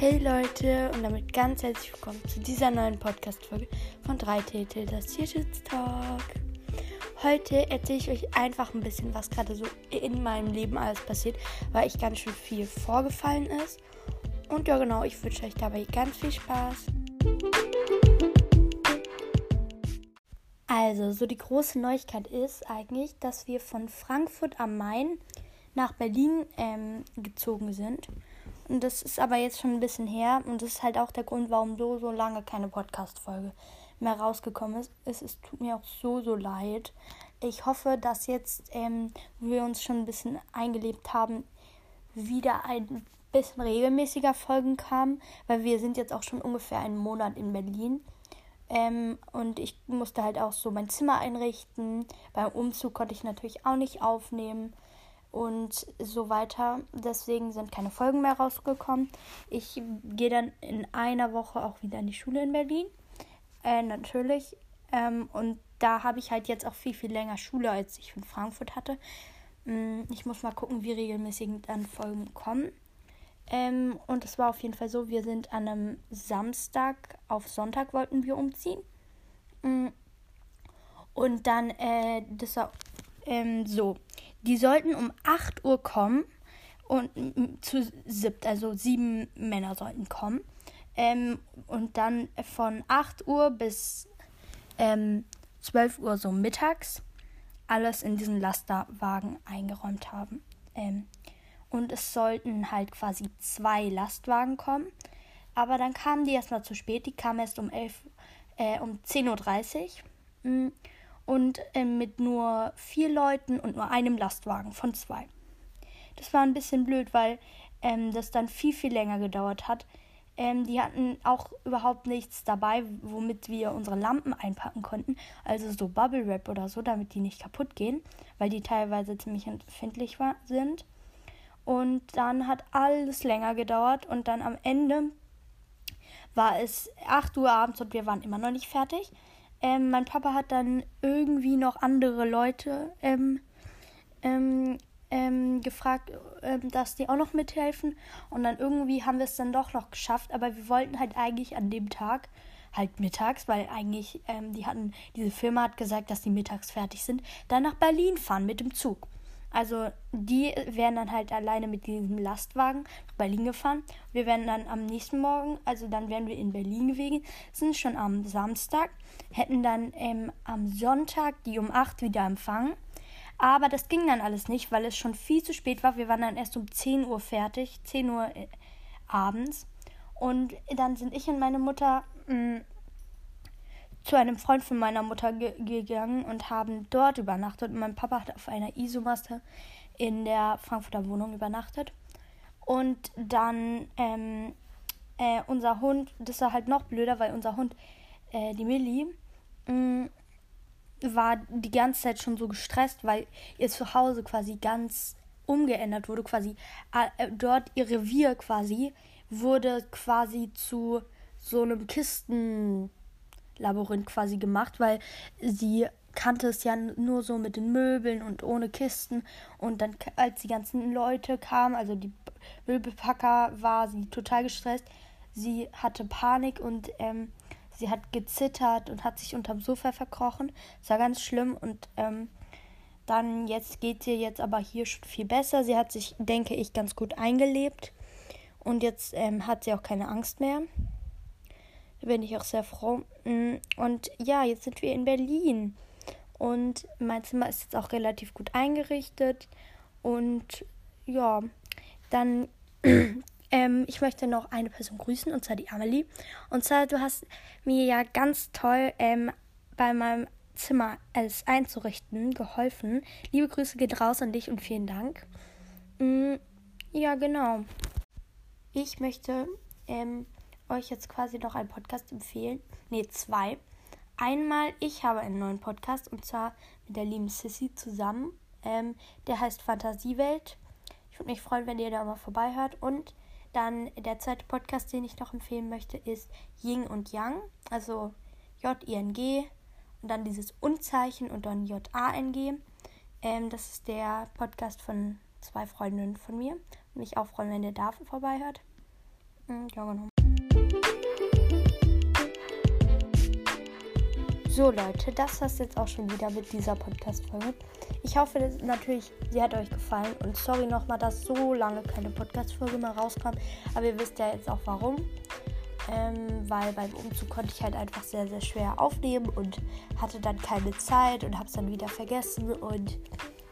Hey Leute und damit ganz herzlich willkommen zu dieser neuen Podcast-Folge von 3 Titel, das Tierschutz-Talk. Heute erzähle ich euch einfach ein bisschen, was gerade so in meinem Leben alles passiert, weil ich ganz schön viel vorgefallen ist. Und ja genau, ich wünsche euch dabei ganz viel Spaß. Also, so die große Neuigkeit ist eigentlich, dass wir von Frankfurt am Main nach Berlin ähm, gezogen sind. Und das ist aber jetzt schon ein bisschen her. Und das ist halt auch der Grund, warum so, so lange keine Podcast-Folge mehr rausgekommen ist. Es, es tut mir auch so, so leid. Ich hoffe, dass jetzt, ähm, wo wir uns schon ein bisschen eingelebt haben, wieder ein bisschen regelmäßiger Folgen kamen, weil wir sind jetzt auch schon ungefähr einen Monat in Berlin. Ähm, und ich musste halt auch so mein Zimmer einrichten. Beim Umzug konnte ich natürlich auch nicht aufnehmen und so weiter. Deswegen sind keine Folgen mehr rausgekommen. Ich gehe dann in einer Woche auch wieder in die Schule in Berlin. Äh, natürlich. Ähm, und da habe ich halt jetzt auch viel, viel länger Schule, als ich in Frankfurt hatte. Ähm, ich muss mal gucken, wie regelmäßig dann Folgen kommen. Ähm, und es war auf jeden Fall so, wir sind an einem Samstag auf Sonntag wollten wir umziehen. Mm. Und dann, äh, das war ähm, so. Die sollten um 8 Uhr kommen und zu siebt, also sieben Männer sollten kommen. Ähm, und dann von 8 Uhr bis ähm, 12 Uhr so mittags alles in diesen Lasterwagen eingeräumt haben. Ähm, und es sollten halt quasi zwei Lastwagen kommen. Aber dann kamen die erstmal zu spät. Die kamen erst um 11, äh, um 10.30 Uhr und äh, mit nur vier Leuten und nur einem Lastwagen von zwei. Das war ein bisschen blöd, weil ähm, das dann viel, viel länger gedauert hat. Ähm, die hatten auch überhaupt nichts dabei, womit wir unsere Lampen einpacken konnten. Also so Bubble Wrap oder so, damit die nicht kaputt gehen, weil die teilweise ziemlich empfindlich war, sind. Und dann hat alles länger gedauert und dann am Ende war es 8 Uhr abends und wir waren immer noch nicht fertig. Ähm, mein Papa hat dann irgendwie noch andere Leute ähm, ähm, ähm, gefragt, ähm, dass die auch noch mithelfen. Und dann irgendwie haben wir es dann doch noch geschafft. Aber wir wollten halt eigentlich an dem Tag, halt mittags, weil eigentlich, ähm, die hatten, diese Firma hat gesagt, dass die mittags fertig sind, dann nach Berlin fahren mit dem Zug. Also die wären dann halt alleine mit diesem Lastwagen nach Berlin gefahren. Wir wären dann am nächsten Morgen, also dann wären wir in Berlin gewesen, sind schon am Samstag, hätten dann ähm, am Sonntag die um 8 wieder empfangen. Aber das ging dann alles nicht, weil es schon viel zu spät war. Wir waren dann erst um 10 Uhr fertig, 10 Uhr äh, abends. Und dann sind ich und meine Mutter mh, mm, zu einem Freund von meiner Mutter ge gegangen und haben dort übernachtet. Und mein Papa hat auf einer Isomaste in der Frankfurter Wohnung übernachtet. Und dann ähm, äh, unser Hund, das war halt noch blöder, weil unser Hund, äh, die Millie, mm, war die ganze Zeit schon so gestresst, weil ihr Zuhause quasi ganz umgeändert wurde, quasi äh, dort ihr Revier quasi wurde quasi zu so einem Kisten Labyrinth quasi gemacht, weil sie kannte es ja nur so mit den Möbeln und ohne Kisten. Und dann, als die ganzen Leute kamen, also die Möbelpacker, war sie total gestresst. Sie hatte Panik und ähm, sie hat gezittert und hat sich unterm Sofa verkrochen. Das war ganz schlimm und ähm, dann jetzt geht sie jetzt aber hier schon viel besser. Sie hat sich, denke ich, ganz gut eingelebt und jetzt ähm, hat sie auch keine Angst mehr. Bin ich auch sehr froh. Mm, und ja, jetzt sind wir in Berlin. Und mein Zimmer ist jetzt auch relativ gut eingerichtet. Und ja, dann, ähm, ich möchte noch eine Person grüßen, und zwar die Amelie. Und zwar, du hast mir ja ganz toll ähm, bei meinem Zimmer es einzurichten geholfen. Liebe Grüße geht raus an dich und vielen Dank. Mm, ja, genau. Ich möchte ähm, euch jetzt quasi noch einen Podcast empfehlen. Ne, zwei. Einmal, ich habe einen neuen Podcast und zwar mit der lieben Sissy zusammen. Ähm, der heißt Fantasiewelt. Ich würde mich freuen, wenn ihr da mal vorbeihört. Und dann der zweite Podcast, den ich noch empfehlen möchte, ist Ying und Yang. Also J-I-N-G und dann dieses Unzeichen und dann J-A-N-G. Ähm, das ist der Podcast von zwei Freundinnen von mir. Mich auch freuen, wenn ihr da vorbeihört. Mhm, ja, genau. So Leute, das war's jetzt auch schon wieder mit dieser Podcast-Folge. Ich hoffe dass, natürlich, sie hat euch gefallen. Und sorry nochmal, dass so lange keine Podcast-Folge mehr rauskam. Aber ihr wisst ja jetzt auch warum. Ähm, weil beim Umzug konnte ich halt einfach sehr, sehr schwer aufnehmen und hatte dann keine Zeit und habe es dann wieder vergessen. Und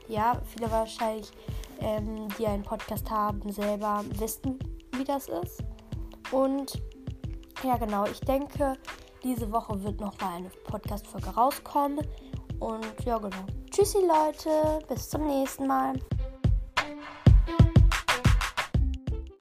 ja, viele wahrscheinlich, ähm, die einen Podcast haben, selber wissen, wie das ist. Und ja, genau, ich denke, diese Woche wird noch mal eine Podcast-Folge rauskommen. Und ja, genau. Tschüssi, Leute. Bis zum nächsten Mal.